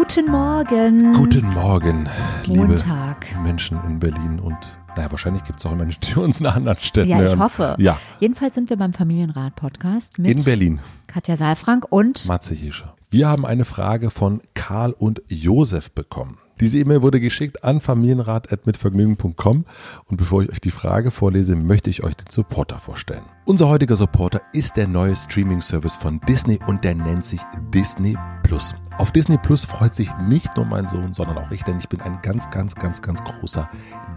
Guten Morgen. Guten Morgen, liebe Montag. Menschen in Berlin und naja, wahrscheinlich gibt es auch Menschen, die uns in anderen Städten Ja, ich hören. hoffe. Ja, Jedenfalls sind wir beim Familienrat-Podcast mit in Berlin. Katja Saalfrank und Matze Hirscher. Wir haben eine Frage von Karl und Josef bekommen. Diese E-Mail wurde geschickt an familienrat.mitvergnügen.com und bevor ich euch die Frage vorlese, möchte ich euch den Supporter vorstellen. Unser heutiger Supporter ist der neue Streaming-Service von Disney und der nennt sich Disney Plus. Auf Disney Plus freut sich nicht nur mein Sohn, sondern auch ich, denn ich bin ein ganz, ganz, ganz, ganz großer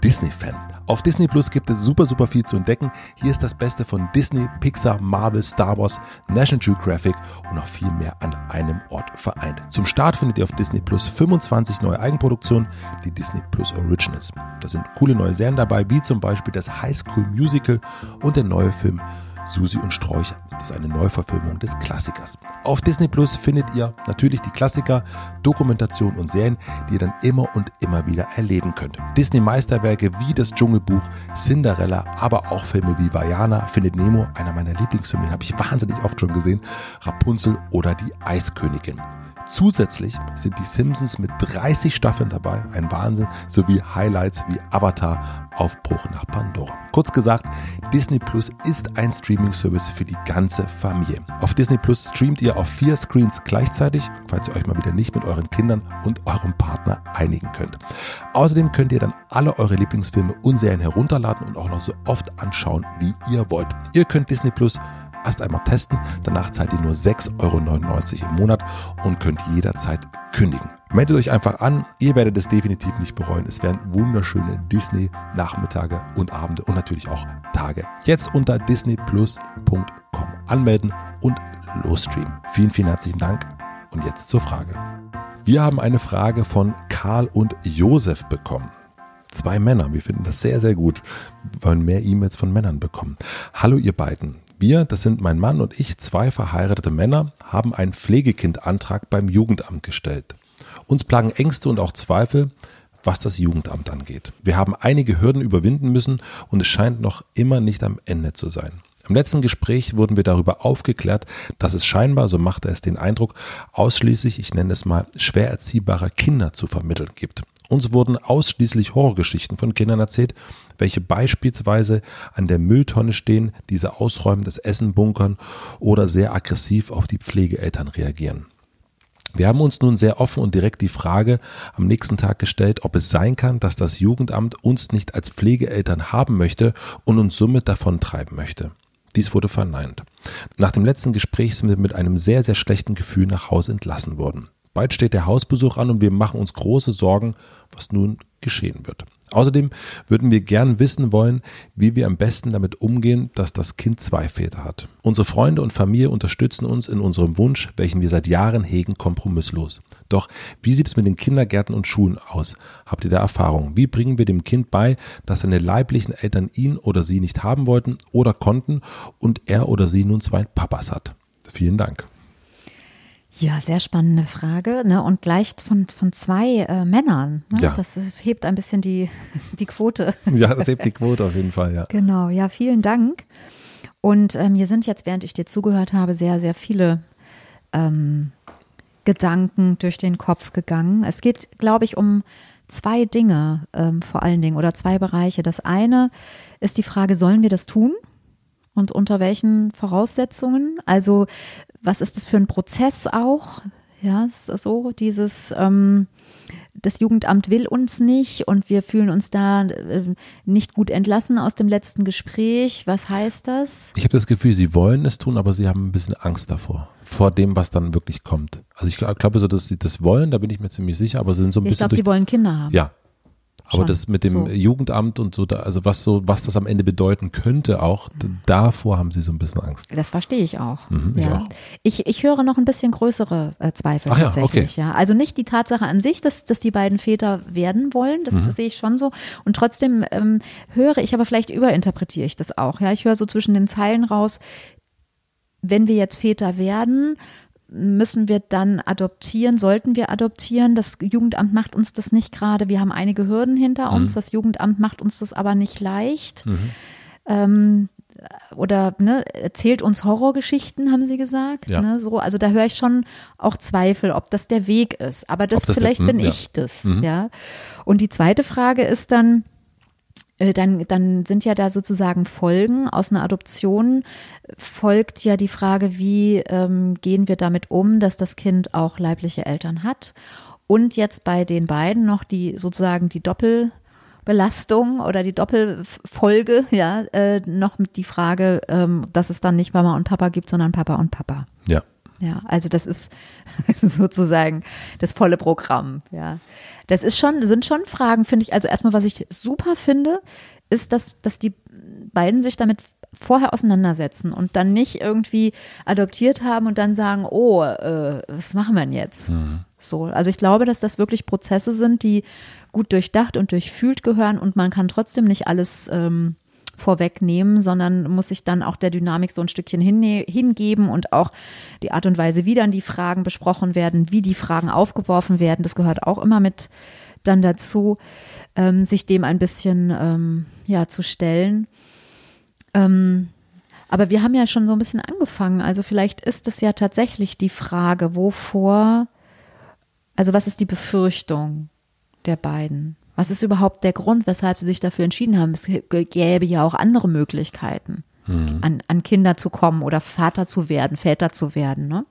Disney-Fan. Auf Disney Plus gibt es super, super viel zu entdecken. Hier ist das Beste von Disney, Pixar, Marvel, Star Wars, National Geographic und noch viel mehr an einem Ort vereint. Zum Start findet ihr auf Disney Plus 25 neue Eigenproduktionen, die Disney Plus Originals. Da sind coole neue Serien dabei, wie zum Beispiel das High School Musical und der neue Film Susi und Sträucher. Das ist eine Neuverfilmung des Klassikers. Auf Disney Plus findet ihr natürlich die Klassiker, Dokumentationen und Serien, die ihr dann immer und immer wieder erleben könnt. Disney-Meisterwerke wie das Dschungelbuch, Cinderella, aber auch Filme wie Vajana, Findet Nemo, einer meiner Lieblingsfilme, den habe ich wahnsinnig oft schon gesehen, Rapunzel oder die Eiskönigin. Zusätzlich sind die Simpsons mit 30 Staffeln dabei, ein Wahnsinn, sowie Highlights wie Avatar, Aufbruch nach Pandora. Kurz gesagt, Disney Plus ist ein Streaming-Service für die ganze Familie. Auf Disney Plus streamt ihr auf vier Screens gleichzeitig, falls ihr euch mal wieder nicht mit euren Kindern und eurem Partner einigen könnt. Außerdem könnt ihr dann alle eure Lieblingsfilme und Serien herunterladen und auch noch so oft anschauen, wie ihr wollt. Ihr könnt Disney Plus erst einmal testen. Danach zahlt ihr nur 6,99 Euro im Monat und könnt jederzeit kündigen. Meldet euch einfach an, ihr werdet es definitiv nicht bereuen. Es werden wunderschöne Disney-Nachmittage und Abende und natürlich auch Tage. Jetzt unter disneyplus.com anmelden und losstreamen. Vielen, vielen herzlichen Dank und jetzt zur Frage. Wir haben eine Frage von Karl und Josef bekommen. Zwei Männer, wir finden das sehr, sehr gut. Wir wollen mehr E-Mails von Männern bekommen. Hallo ihr beiden. Wir, das sind mein Mann und ich, zwei verheiratete Männer, haben einen Pflegekindantrag beim Jugendamt gestellt. Uns plagen Ängste und auch Zweifel, was das Jugendamt angeht. Wir haben einige Hürden überwinden müssen und es scheint noch immer nicht am Ende zu sein. Im letzten Gespräch wurden wir darüber aufgeklärt, dass es scheinbar, so machte es den Eindruck, ausschließlich, ich nenne es mal, schwer erziehbare Kinder zu vermitteln gibt. Uns wurden ausschließlich Horrorgeschichten von Kindern erzählt, welche beispielsweise an der Mülltonne stehen, diese ausräumen, das Essen bunkern oder sehr aggressiv auf die Pflegeeltern reagieren. Wir haben uns nun sehr offen und direkt die Frage am nächsten Tag gestellt, ob es sein kann, dass das Jugendamt uns nicht als Pflegeeltern haben möchte und uns somit davontreiben möchte. Dies wurde verneint. Nach dem letzten Gespräch sind wir mit einem sehr, sehr schlechten Gefühl nach Hause entlassen worden. Bald steht der Hausbesuch an und wir machen uns große Sorgen, was nun geschehen wird. Außerdem würden wir gern wissen wollen, wie wir am besten damit umgehen, dass das Kind zwei Väter hat. Unsere Freunde und Familie unterstützen uns in unserem Wunsch, welchen wir seit Jahren hegen, kompromisslos. Doch wie sieht es mit den Kindergärten und Schulen aus? Habt ihr da Erfahrung? Wie bringen wir dem Kind bei, dass seine leiblichen Eltern ihn oder sie nicht haben wollten oder konnten und er oder sie nun zwei Papas hat? Vielen Dank. Ja, sehr spannende Frage. Ne? Und gleich von, von zwei äh, Männern. Ne? Ja. Das ist, hebt ein bisschen die, die Quote. Ja, das hebt die Quote auf jeden Fall, ja. Genau, ja, vielen Dank. Und ähm, mir sind jetzt, während ich dir zugehört habe, sehr, sehr viele ähm, Gedanken durch den Kopf gegangen. Es geht, glaube ich, um zwei Dinge ähm, vor allen Dingen oder zwei Bereiche. Das eine ist die Frage, sollen wir das tun? Und unter welchen Voraussetzungen? Also, was ist das für ein Prozess auch? Ja, so dieses, ähm, das Jugendamt will uns nicht und wir fühlen uns da äh, nicht gut entlassen aus dem letzten Gespräch. Was heißt das? Ich habe das Gefühl, sie wollen es tun, aber sie haben ein bisschen Angst davor, vor dem, was dann wirklich kommt. Also ich glaube so, dass sie das wollen, da bin ich mir ziemlich sicher, aber sie sind so ein ich bisschen. glaube, sie wollen Kinder haben. Ja, aber Schon. das mit dem So. Jugendamt und so, da, also was so, was das am Ende bedeuten könnte, auch d- davor haben sie so ein bisschen Angst. Das verstehe ich auch. Mhm, ich ja. auch. Ich, ich höre noch ein bisschen größere äh, Zweifel Ach ja, tatsächlich. Ja, Also nicht die Tatsache an sich, dass, dass die beiden Väter werden wollen, das Mhm. sehe ich schon so. Und trotzdem ähm, höre ich, aber vielleicht überinterpretiere ich das auch. Ja, ich höre so zwischen den Zeilen raus, wenn wir jetzt Väter werden, müssen wir dann adoptieren, sollten wir adoptieren. Das Jugendamt macht uns das nicht gerade. Wir haben einige Hürden hinter Mhm. uns. Das Jugendamt macht uns das aber nicht leicht. Ähm, oder ne, erzählt uns Horrorgeschichten, haben sie gesagt. Ja. Ne, so, also da höre ich schon auch Zweifel, ob das der Weg ist. Aber das, das der- vielleicht hm, bin ja. ich das, ja. Und die zweite Frage ist dann, dann, dann sind ja da sozusagen Folgen aus einer Adoption, folgt ja die Frage, wie ähm, gehen wir damit um, dass das Kind auch leibliche Eltern hat. Und jetzt bei den beiden noch die sozusagen die Doppelbelastung oder die Doppelfolge, ja, äh, noch mit die Frage, ähm, dass es dann nicht Mama und Papa gibt, sondern Papa und Papa. Ja. Ja, also das ist, das ist sozusagen das volle Programm, ja. Das ist schon, sind schon Fragen, finde ich. Also erstmal, was ich super finde, ist, dass, dass die beiden sich damit vorher auseinandersetzen und dann nicht irgendwie adoptiert haben und dann sagen, oh, äh, was machen wir denn jetzt? So, also ich glaube, dass das wirklich Prozesse sind, die gut durchdacht und durchfühlt gehören und man kann trotzdem nicht alles ähm, vorwegnehmen, sondern muss sich dann auch der Dynamik so ein Stückchen hingeben und auch die Art und Weise, wie dann die Fragen besprochen werden, wie die Fragen aufgeworfen werden, das gehört auch immer mit dann dazu, ähm, sich dem ein bisschen ähm, ja zu stellen. Ähm, aber wir haben ja schon so ein bisschen angefangen. Also vielleicht ist es ja tatsächlich die Frage, wovor, also was ist die Befürchtung der beiden? Was ist überhaupt der Grund, weshalb sie sich dafür entschieden haben? Es gäbe ja auch andere Möglichkeiten, an, an Kinder zu kommen oder Vater zu werden, Väter zu werden. Ne?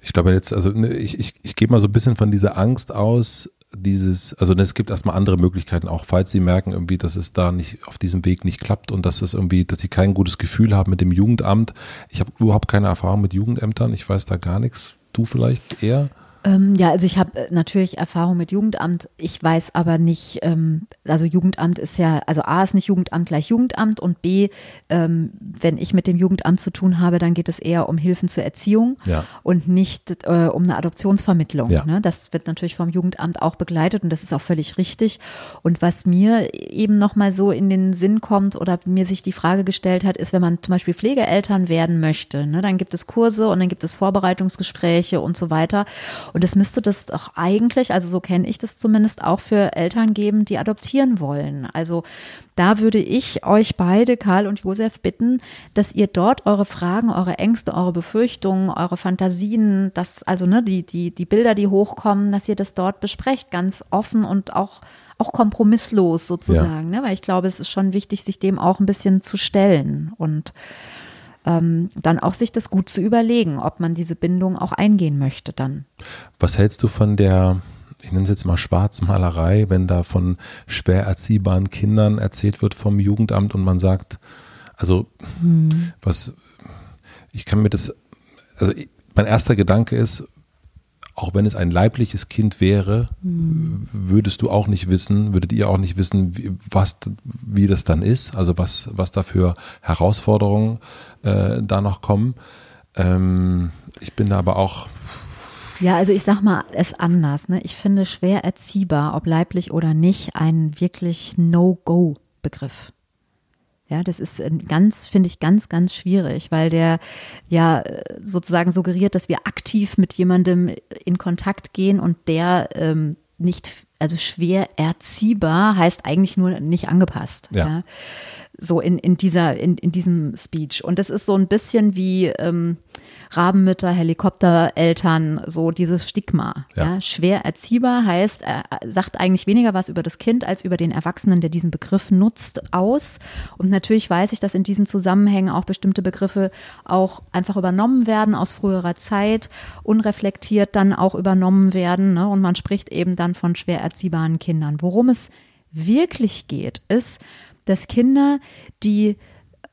Ich glaube jetzt, also ne, ich, ich, ich gehe mal so ein bisschen von dieser Angst aus, dieses, also ne, es gibt erstmal andere Möglichkeiten, auch falls sie merken irgendwie, dass es da nicht auf diesem Weg nicht klappt und dass es irgendwie, dass sie kein gutes Gefühl haben mit dem Jugendamt. Ich habe überhaupt keine Erfahrung mit Jugendämtern, ich weiß da gar nichts. Du vielleicht eher? Ähm, ja, also ich habe äh, natürlich Erfahrung mit Jugendamt. Ich weiß aber nicht, ähm, also Jugendamt ist ja, also A ist nicht Jugendamt gleich Jugendamt und B, ähm, wenn ich mit dem Jugendamt zu tun habe, dann geht es eher um Hilfen zur Erziehung Ja. und nicht äh, um eine Adoptionsvermittlung. Ja. Ne? Das wird natürlich vom Jugendamt auch begleitet und das ist auch völlig richtig. Und was mir eben nochmal so in den Sinn kommt oder mir sich die Frage gestellt hat, ist, wenn man zum Beispiel Pflegeeltern werden möchte, ne, dann gibt es Kurse und dann gibt es Vorbereitungsgespräche und so weiter. Und es müsste das doch eigentlich, also so kenne ich das zumindest, auch für Eltern geben, die adoptieren wollen. Also da würde ich euch beide, Karl und Josef, bitten, dass ihr dort eure Fragen, eure Ängste, eure Befürchtungen, eure Fantasien, das, also ne, die, die, die Bilder, die hochkommen, dass ihr das dort besprecht, ganz offen und auch auch kompromisslos sozusagen, ne? weil ich glaube, es ist schon wichtig, sich dem auch ein bisschen zu stellen und ähm, dann auch sich das gut zu überlegen, ob man diese Bindung auch eingehen möchte dann. Was hältst du von der, ich nenne es jetzt mal Schwarzmalerei, wenn da von schwer erziehbaren Kindern erzählt wird vom Jugendamt und man sagt, also was, ich kann mir das, also mein erster Gedanke ist, auch wenn es ein leibliches Kind wäre, würdest du auch nicht wissen, würdet ihr auch nicht wissen, wie, was, wie das dann ist, also was, was da für Herausforderungen äh, da noch kommen. Ähm, ich bin da aber auch Ja, also ich sag mal es anders. Ne? Ich finde schwer erziehbar, ob leiblich oder nicht, ein wirklich No-Go-Begriff. Ja, das ist ein ganz, finde ich, ganz, ganz schwierig, weil der ja äh, sozusagen suggeriert, dass wir aktiv mit jemandem in Kontakt gehen und der ähm, nicht, also schwer erziehbar heißt eigentlich nur nicht angepasst. Ja. Ja. So in, in dieser, in, in diesem Speech. Und es ist so ein bisschen wie ähm, Rabenmütter, Helikoptereltern, so dieses Stigma. Ja. ja. Schwer erziehbar heißt, er sagt eigentlich weniger was über das Kind als über den Erwachsenen, der diesen Begriff nutzt, aus. Und natürlich weiß ich, dass in diesen Zusammenhängen auch bestimmte Begriffe auch einfach übernommen werden aus früherer Zeit, unreflektiert dann auch übernommen werden. Ne? Und man spricht eben dann von schwer erziehbaren Kindern. Worum es wirklich geht, ist, dass Kinder, die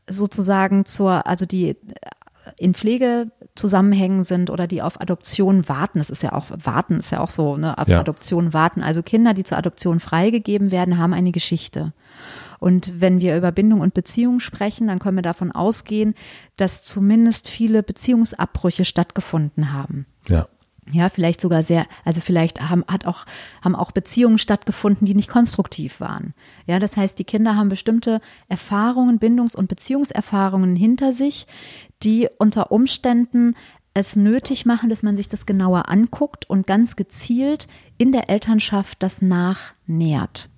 sozusagen zur, also die in Pflegezusammenhängen sind oder die auf Adoption warten. Das ist ja auch, warten ist ja auch so, ne, auf ja. Adoption warten. Also Kinder, die zur Adoption freigegeben werden, haben eine Geschichte. Und wenn wir über Bindung und Beziehung sprechen, dann können wir davon ausgehen, dass zumindest viele Beziehungsabbrüche stattgefunden haben. Ja. Ja, vielleicht sogar sehr, also vielleicht haben, hat auch, haben auch Beziehungen stattgefunden, die nicht konstruktiv waren. Ja, das heißt, die Kinder haben bestimmte Erfahrungen, Bindungs- und Beziehungserfahrungen hinter sich, die unter Umständen es nötig machen, dass man sich das genauer anguckt und ganz gezielt in der Elternschaft das nachnährt.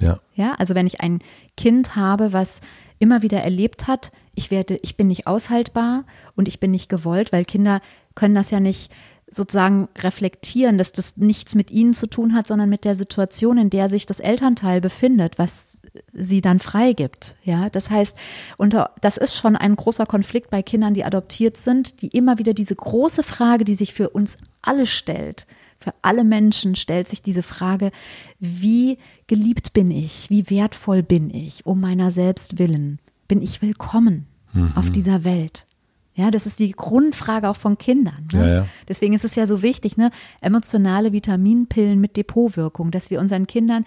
Ja. Ja, also wenn ich ein Kind habe, was immer wieder erlebt hat, ich werde, ich bin nicht aushaltbar und ich bin nicht gewollt, weil Kinder können das ja nicht sozusagen reflektieren, dass das nichts mit ihnen zu tun hat, sondern mit der Situation, in der sich das Elternteil befindet, was sie dann freigibt. Ja, das heißt, und das ist schon ein großer Konflikt bei Kindern, die adoptiert sind, die immer wieder diese große Frage, die sich für uns alle stellt, für alle Menschen stellt sich diese Frage, wie geliebt bin ich, wie wertvoll bin ich, um meiner selbst willen, bin ich willkommen mhm. auf dieser Welt? Ja, das ist die Grundfrage auch von Kindern. Ne? Ja, ja. Deswegen ist es ja so wichtig, ne? emotionale Vitaminpillen mit Depotwirkung, dass wir unseren Kindern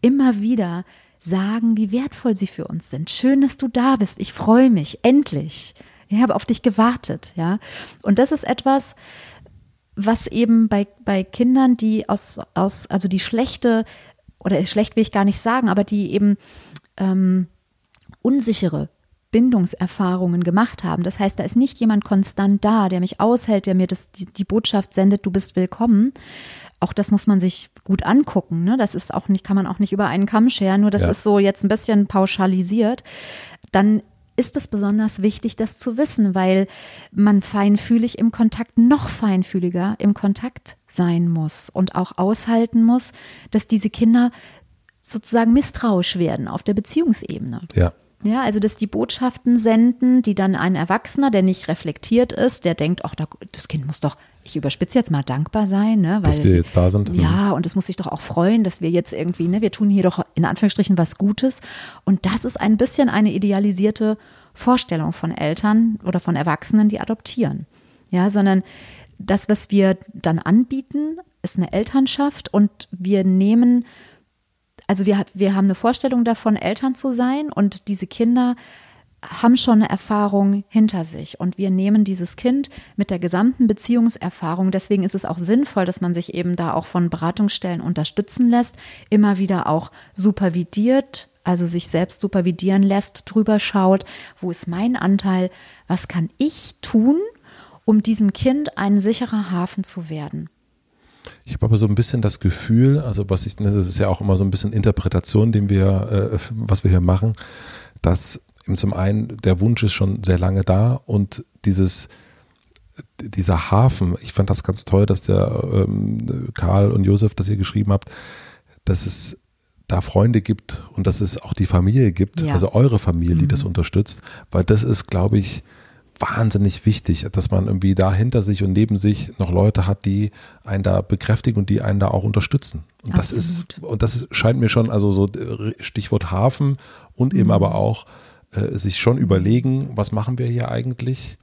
immer wieder sagen, wie wertvoll sie für uns sind. Schön, dass du da bist. Ich freue mich. Endlich. Ich habe auf dich gewartet. Ja. Und das ist etwas, was eben bei, bei Kindern, die aus, aus, also die schlechte, oder schlecht will ich gar nicht sagen, aber die eben ähm, unsichere Bindungserfahrungen gemacht haben. Das heißt, da ist nicht jemand konstant da, der mich aushält, der mir das, die, die Botschaft sendet, du bist willkommen. Auch das muss man sich gut angucken. Ne? Das ist auch nicht, kann man auch nicht über einen Kamm scheren, nur das ja. ist so jetzt ein bisschen pauschalisiert. Dann ist es besonders wichtig, das zu wissen, weil man feinfühlig im Kontakt, noch feinfühliger im Kontakt sein muss und auch aushalten muss, dass diese Kinder sozusagen misstrauisch werden auf der Beziehungsebene. Ja. Ja, also dass die Botschaften senden, die dann ein Erwachsener, der nicht reflektiert ist, der denkt, ach, das Kind muss doch, ich überspitze jetzt mal dankbar sein, ne? Weil, dass wir jetzt da sind. Ja, und es muss sich doch auch freuen, dass wir jetzt irgendwie, ne, wir tun hier doch in Anführungsstrichen was Gutes. Und das ist ein bisschen eine idealisierte Vorstellung von Eltern oder von Erwachsenen, die adoptieren. Ja, sondern das, was wir dann anbieten, ist eine Elternschaft und wir nehmen also wir, wir haben eine Vorstellung davon, Eltern zu sein und diese Kinder haben schon eine Erfahrung hinter sich und wir nehmen dieses Kind mit der gesamten Beziehungserfahrung. Deswegen ist es auch sinnvoll, dass man sich eben da auch von Beratungsstellen unterstützen lässt, immer wieder auch supervidiert, also sich selbst supervidieren lässt, drüber schaut, wo ist mein Anteil, was kann ich tun, um diesem Kind ein sicherer Hafen zu werden. Ich habe aber so ein bisschen das Gefühl, also was ich, das ist ja auch immer so ein bisschen Interpretation, den wir, äh, was wir hier machen, dass zum einen der Wunsch ist schon sehr lange da und dieses dieser Hafen, ich fand das ganz toll, dass der ähm, Karl und Josef das ihr geschrieben habt, dass es da Freunde gibt und dass es auch die Familie gibt, ja. also eure Familie, die mhm. das unterstützt, weil das ist, glaube ich, wahnsinnig wichtig, dass man irgendwie da hinter sich und neben sich noch Leute hat, die einen da bekräftigen und die einen da auch unterstützen. Und das ist, und das ist, scheint mir schon, also so Stichwort Hafen und mhm. eben aber auch äh, sich schon überlegen, was machen wir hier eigentlich?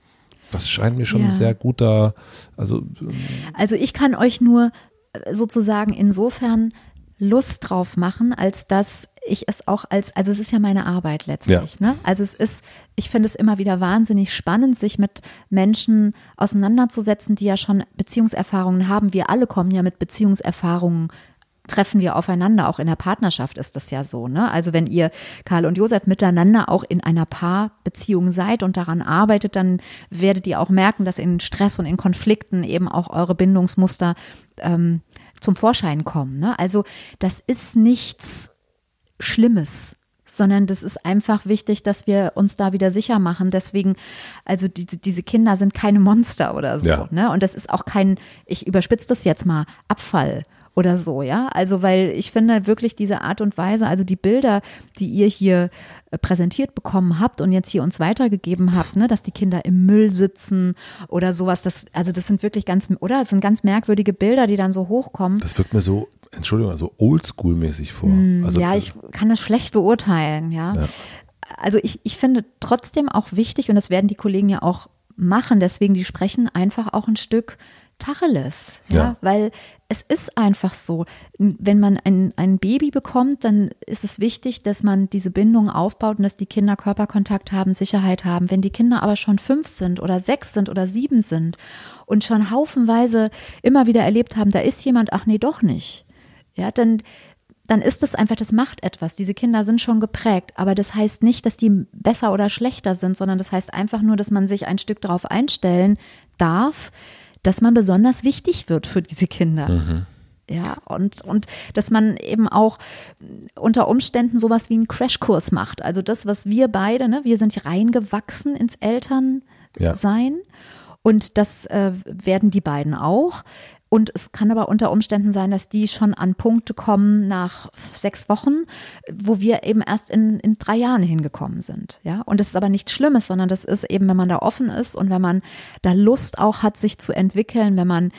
Das scheint mir schon ja. ein sehr guter, also. Ähm, also ich kann euch nur äh, sozusagen insofern Lust drauf machen, als dass ich es auch als, also es ist ja meine Arbeit letztlich. Ja. Ne? Also es ist, ich finde es immer wieder wahnsinnig spannend, sich mit Menschen auseinanderzusetzen, die ja schon Beziehungserfahrungen haben. Wir alle kommen ja mit Beziehungserfahrungen treffen wir aufeinander. Auch in der Partnerschaft ist das ja so. Ne? Also wenn ihr, Karl und Josef, miteinander auch in einer Paarbeziehung seid und daran arbeitet, dann werdet ihr auch merken, dass in Stress und in Konflikten eben auch eure Bindungsmuster ähm, zum Vorschein kommen. Ne? Also das ist nichts Schlimmes, sondern das ist einfach wichtig, dass wir uns da wieder sicher machen. Deswegen, also diese, diese Kinder sind keine Monster oder so. Ja. Ne? Und das ist auch kein, ich überspitze das jetzt mal, Abfall oder so, ja. Also, weil ich finde wirklich diese Art und Weise, also die Bilder, die ihr hier äh, präsentiert bekommen habt und jetzt hier uns weitergegeben habt, ne, dass die Kinder im Müll sitzen oder sowas, das, also das sind wirklich ganz, oder? Das sind ganz merkwürdige Bilder, die dann so hochkommen. Das wirkt mir so, Entschuldigung, so oldschool-mäßig vor. Also, Mm, ja, ich kann das schlecht beurteilen, ja. Ja. Also ich, ich finde trotzdem auch wichtig, und das werden die Kollegen ja auch machen, deswegen die sprechen einfach auch ein Stück Tacheles, ja, Ja. weil es ist einfach so, wenn man ein, ein Baby bekommt, dann ist es wichtig, dass man diese Bindung aufbaut und dass die Kinder Körperkontakt haben, Sicherheit haben. Wenn die Kinder aber schon fünf sind oder sechs sind oder sieben sind und schon haufenweise immer wieder erlebt haben, da ist jemand, ach nee, doch nicht, ja, dann, dann ist es einfach, das macht etwas. Diese Kinder sind schon geprägt, aber das heißt nicht, dass die besser oder schlechter sind, sondern das heißt einfach nur, dass man sich ein Stück darauf einstellen darf, dass man besonders wichtig wird für diese Kinder. Ja, und, und dass man eben auch unter Umständen sowas wie einen Crashkurs macht. Also das, was wir beide, ne, wir sind reingewachsen ins Elternsein und das äh, werden die beiden auch. Und es kann aber unter Umständen sein, dass die schon an Punkte kommen nach sechs Wochen, wo wir eben erst in, in drei Jahren hingekommen sind. Ja, und das ist aber nichts Schlimmes, sondern das ist eben, wenn man da offen ist und wenn man da Lust auch hat, sich zu entwickeln, wenn man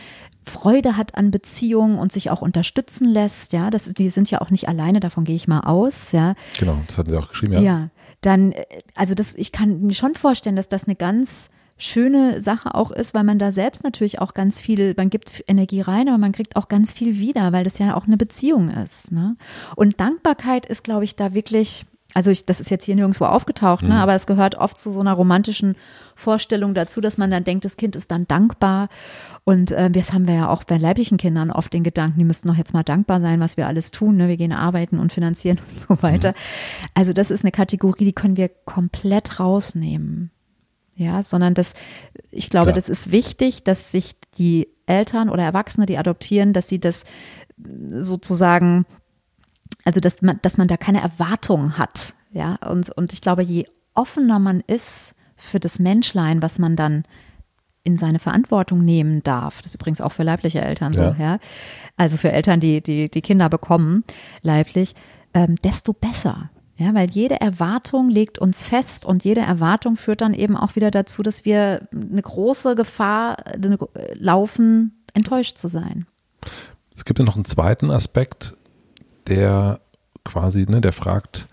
Freude hat an Beziehungen und sich auch unterstützen lässt. Ja, das, die sind ja auch nicht alleine, davon gehe ich mal aus. Ja, genau, das hatten Sie auch geschrieben, ja. ja, dann, äh, also das, ich kann mir schon vorstellen, dass das eine ganz schöne Sache auch ist, weil man da selbst natürlich auch ganz viel, man gibt Energie rein, aber man kriegt auch ganz viel wieder, weil das ja auch eine Beziehung ist. Ne? Und Dankbarkeit ist, glaube ich, da wirklich, also ich, das ist jetzt hier nirgendwo aufgetaucht, ne? aber es gehört oft zu so einer romantischen Vorstellung dazu, dass man dann denkt, das Kind ist dann dankbar. Und äh, das haben wir ja auch bei leiblichen Kindern oft den Gedanken, die müssten doch jetzt mal dankbar sein, was wir alles tun. Ne? Wir gehen arbeiten und finanzieren und so weiter. Also das ist eine Kategorie, die können wir komplett rausnehmen. Ja, sondern das, ich glaube, Klar. das ist wichtig, dass sich die Eltern oder Erwachsene, die adoptieren, dass sie das sozusagen, also dass man, dass man da keine Erwartungen hat. Ja, und, und ich glaube, je offener man ist für das Menschlein, was man dann in seine Verantwortung nehmen darf. Das ist übrigens auch für leibliche Eltern so, Ja. ja. Also für Eltern, die, die, die Kinder bekommen, leiblich, ähm, desto besser. Ja, weil jede Erwartung legt uns fest und jede Erwartung führt dann eben auch wieder dazu, dass wir eine große Gefahr laufen, enttäuscht zu sein. Es gibt ja noch einen zweiten Aspekt, der quasi, ne, der fragt,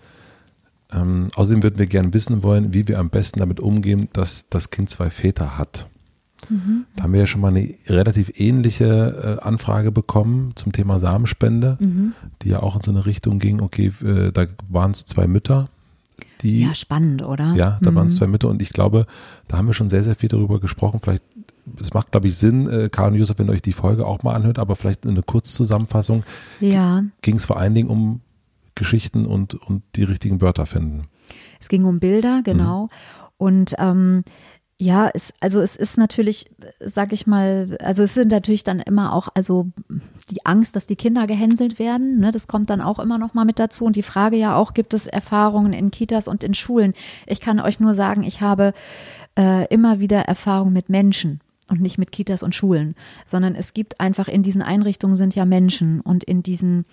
ähm, außerdem würden wir gerne wissen wollen, wie wir am besten damit umgehen, dass das Kind zwei Väter hat. Da haben wir ja schon mal eine relativ ähnliche äh, Anfrage bekommen zum Thema Samenspende, die ja auch in so eine Richtung ging, okay, äh, da waren es zwei Mütter, die Ja, spannend, oder? ja, da waren es zwei Mütter und ich glaube, da haben wir schon sehr, sehr viel darüber gesprochen. Vielleicht, es macht, glaube ich, Sinn, äh, Karl und Josef, wenn ihr euch die Folge auch mal anhört, aber vielleicht eine Kurzzusammenfassung Ja, ging es vor allen Dingen um Geschichten und, und die richtigen Wörter finden. es ging um Bilder, genau. Und ähm, ja, es, also es ist natürlich, sag ich mal, also es sind natürlich dann immer auch, also die Angst, dass die Kinder gehänselt werden, ne, das kommt dann auch immer noch mal mit dazu. Und die Frage ja auch, gibt es Erfahrungen in Kitas und in Schulen? Ich kann euch nur sagen, ich habe äh, immer wieder Erfahrung mit Menschen und nicht mit Kitas und Schulen, sondern es gibt einfach in diesen Einrichtungen sind ja Menschen und in diesen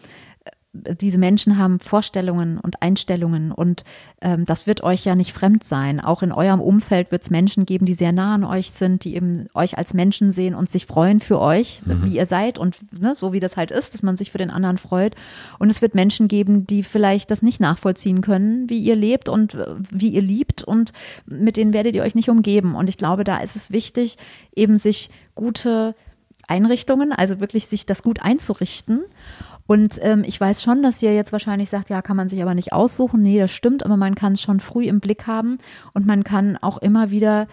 diese Menschen haben Vorstellungen und Einstellungen und ähm, das wird euch ja nicht fremd sein. Auch in eurem Umfeld wird es Menschen geben, die sehr nah an euch sind, die eben euch als Menschen sehen und sich freuen für euch, wie ihr seid und ne, so wie das halt ist, dass man sich für den anderen freut. Und es wird Menschen geben, die vielleicht das nicht nachvollziehen können, wie ihr lebt und äh, wie ihr liebt und mit denen werdet ihr euch nicht umgeben. Und ich glaube, da ist es wichtig, eben sich gute Einrichtungen, also wirklich sich das gut einzurichten. Und ähm, ich weiß schon, dass ihr jetzt wahrscheinlich sagt, ja, kann man sich aber nicht aussuchen. Nee, das stimmt, aber man kann es schon früh im Blick haben und man kann auch immer wieder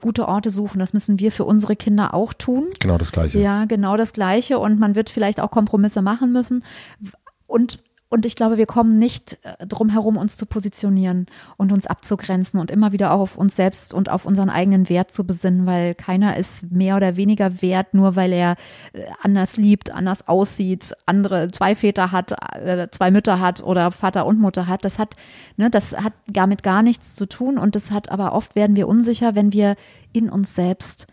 gute Orte suchen. Das müssen wir für unsere Kinder auch tun. Genau das Gleiche. Ja, genau das Gleiche. Und man wird vielleicht auch Kompromisse machen müssen. Und und ich glaube, wir kommen nicht äh, drum herum, uns zu positionieren und uns abzugrenzen und immer wieder auch auf uns selbst und auf unseren eigenen Wert zu besinnen, weil keiner ist mehr oder weniger wert, nur weil er äh, anders liebt, anders aussieht, andere zwei Väter hat, äh, zwei Mütter hat oder Vater und Mutter hat. Das hat, ne, das hat damit gar nichts zu tun und das hat aber oft werden wir unsicher, wenn wir in uns selbst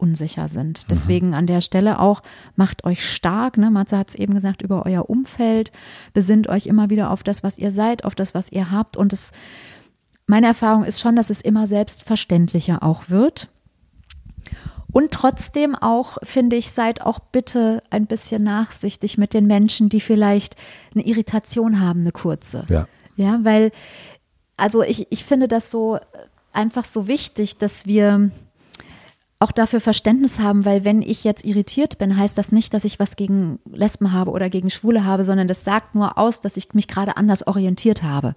unsicher sind. Mhm. Deswegen an der Stelle auch, macht euch stark. Ne? Matze hat es eben gesagt, über euer Umfeld. Besinnt euch immer wieder auf das, was ihr seid, auf das, was ihr habt. Und es, meine Erfahrung ist schon, dass es immer selbstverständlicher auch wird. Und trotzdem auch, finde ich, seid auch bitte ein bisschen nachsichtig mit den Menschen, die vielleicht eine Irritation haben, eine kurze. Ja. Ja, weil, also ich, ich finde das so einfach so wichtig, dass wir auch dafür Verständnis haben, weil wenn ich jetzt irritiert bin, heißt das nicht, dass ich was gegen Lesben habe oder gegen Schwule habe, sondern das sagt nur aus, dass ich mich gerade anders orientiert habe.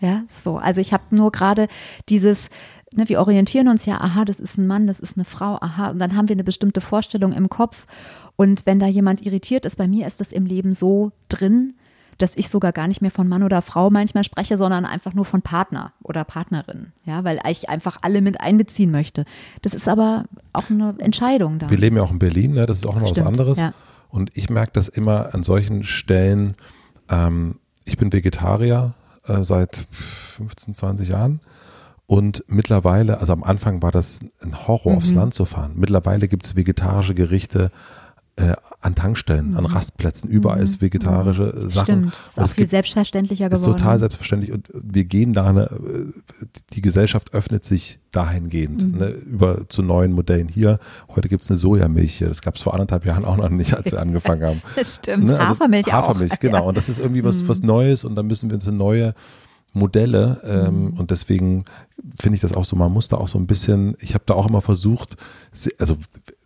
Ja, so. Also ich habe nur gerade dieses, ne, wir orientieren uns ja, aha, das ist ein Mann, das ist eine Frau, aha, und dann haben wir eine bestimmte Vorstellung im Kopf. Und wenn da jemand irritiert ist, bei mir ist das im Leben so drin, dass ich sogar gar nicht mehr von Mann oder Frau manchmal spreche, sondern einfach nur von Partner oder Partnerin, ja, weil ich einfach alle mit einbeziehen möchte. Das ist aber auch eine Entscheidung da. Wir leben ja auch in Berlin, ne? das ist auch noch was anderes. Ja. Und ich merke das immer an solchen Stellen. Ähm, ich bin Vegetarier äh, seit 15, 20 Jahren. Und mittlerweile, also am Anfang war das ein Horror, mhm. aufs Land zu fahren. Mittlerweile gibt es vegetarische Gerichte äh, an Tankstellen, mhm. an Rastplätzen, überall mhm. ist vegetarische mhm. Sachen. Stimmt, ist auch viel selbstverständlicher geworden. Ist total selbstverständlich und wir gehen da, eine, die Gesellschaft öffnet sich dahingehend, mhm. ne, über zu neuen Modellen. Hier, heute gibt es eine Sojamilch hier, das gab es vor anderthalb Jahren auch noch nicht, als wir angefangen haben. Das stimmt, ne? also Hafermilch auch. Hafermilch, genau. Und das ist irgendwie was, mhm. was Neues und dann müssen wir uns eine neue Modelle ähm, mhm. und deswegen finde ich das auch so, man muss da auch so ein bisschen, ich habe da auch immer versucht, also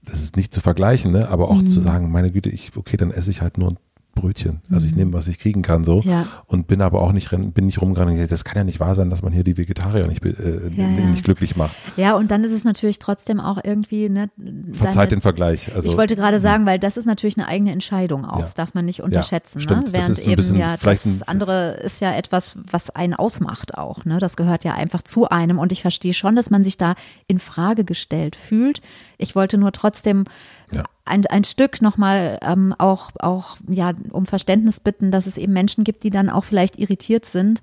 das ist nicht zu vergleichen, ne? aber auch mhm. zu sagen, meine Güte, ich, okay, dann esse ich halt nur ein Brötchen. Also ich mhm. nehme, was ich kriegen kann, so. Ja. Und bin aber auch nicht, bin nicht rumgerannt. Das kann ja nicht wahr sein, dass man hier die Vegetarier nicht, äh, ja, ja. nicht glücklich macht. Ja, und dann ist es natürlich trotzdem auch irgendwie, ne, Verzeiht den Vergleich. Also, ich wollte gerade sagen, weil das ist natürlich eine eigene Entscheidung auch. Das darf man nicht unterschätzen. ne? Während eben ja, das andere ist ja etwas, was einen ausmacht auch. Ne? Das gehört ja einfach zu einem. Und ich verstehe schon, dass man sich da in Frage gestellt fühlt. Ich wollte nur trotzdem ja. ein, ein Stück nochmal ähm, auch, auch ja, um Verständnis bitten, dass es eben Menschen gibt, die dann auch vielleicht irritiert sind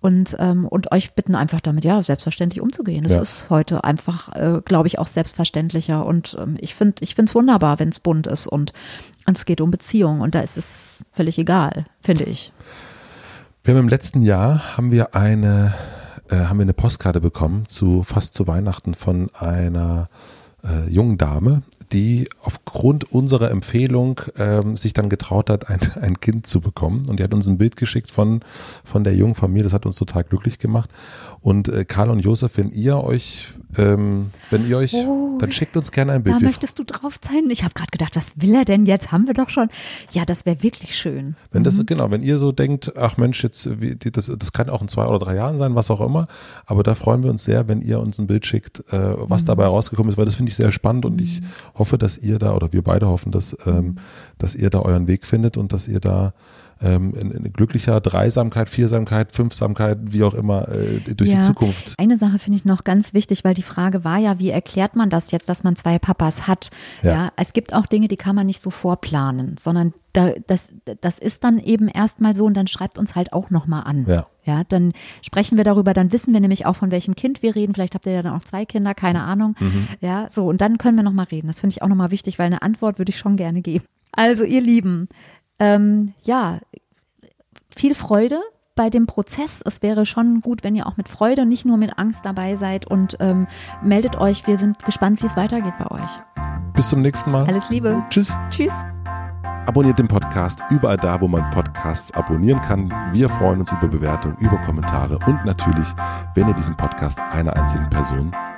und, ähm, und euch bitten einfach damit, ja, selbstverständlich umzugehen. Das ja. ist heute einfach, äh, glaube ich, auch selbstverständlicher. Und ähm, ich finde ich finde es wunderbar, wenn es bunt ist und, und es geht um Beziehungen und da ist es völlig egal, finde ich. Wir haben im letzten Jahr haben wir eine äh, haben wir eine Postkarte bekommen zu fast zu Weihnachten von einer äh, jungen Dame, die aufgrund unserer Empfehlung ähm, sich dann getraut hat, ein, ein Kind zu bekommen. Und die hat uns ein Bild geschickt von, von der jungen Familie. Das hat uns total glücklich gemacht. Und äh, Karl und Josef, wenn ihr euch, ähm, wenn ihr euch, oh, dann schickt uns gerne ein Bild. Da möchtest du drauf sein? Ich habe gerade gedacht, was will er denn jetzt? Haben wir doch schon. Ja, das wäre wirklich schön. Wenn das, mhm. genau, wenn ihr so denkt, ach Mensch, jetzt, wie, das, das kann auch in zwei oder drei Jahren sein, was auch immer. Aber da freuen wir uns sehr, wenn ihr uns ein Bild schickt, äh, was mhm. dabei rausgekommen ist, weil das finde ich sehr spannend und mhm. ich hoffe, dass ihr da, oder wir beide hoffen, dass, ähm, dass ihr da euren Weg findet und dass ihr da ähm, in, in glücklicher Dreisamkeit, Viersamkeit, Fünfsamkeit, wie auch immer, äh, durch ja, die Zukunft. Eine Sache finde ich noch ganz wichtig, weil die Frage war ja, wie erklärt man das jetzt, dass man zwei Papas hat? Ja, ja es gibt auch Dinge, die kann man nicht so vorplanen, sondern da, das, das ist dann eben erstmal so und dann schreibt uns halt auch nochmal an. Ja. ja, dann sprechen wir darüber, dann wissen wir nämlich auch, von welchem Kind wir reden. Vielleicht habt ihr ja dann auch zwei Kinder, keine Ahnung. Mhm. Ja, so und dann können wir nochmal reden. Das finde ich auch nochmal wichtig, weil eine Antwort würde ich schon gerne geben. Also ihr Lieben, ähm, ja, viel Freude bei dem Prozess. Es wäre schon gut, wenn ihr auch mit Freude und nicht nur mit Angst dabei seid und ähm, meldet euch. Wir sind gespannt, wie es weitergeht bei euch. Bis zum nächsten Mal. Alles Liebe. Tschüss. Tschüss. Abonniert den Podcast überall da, wo man Podcasts abonnieren kann. Wir freuen uns über Bewertungen, über Kommentare und natürlich, wenn ihr diesen Podcast einer einzigen Person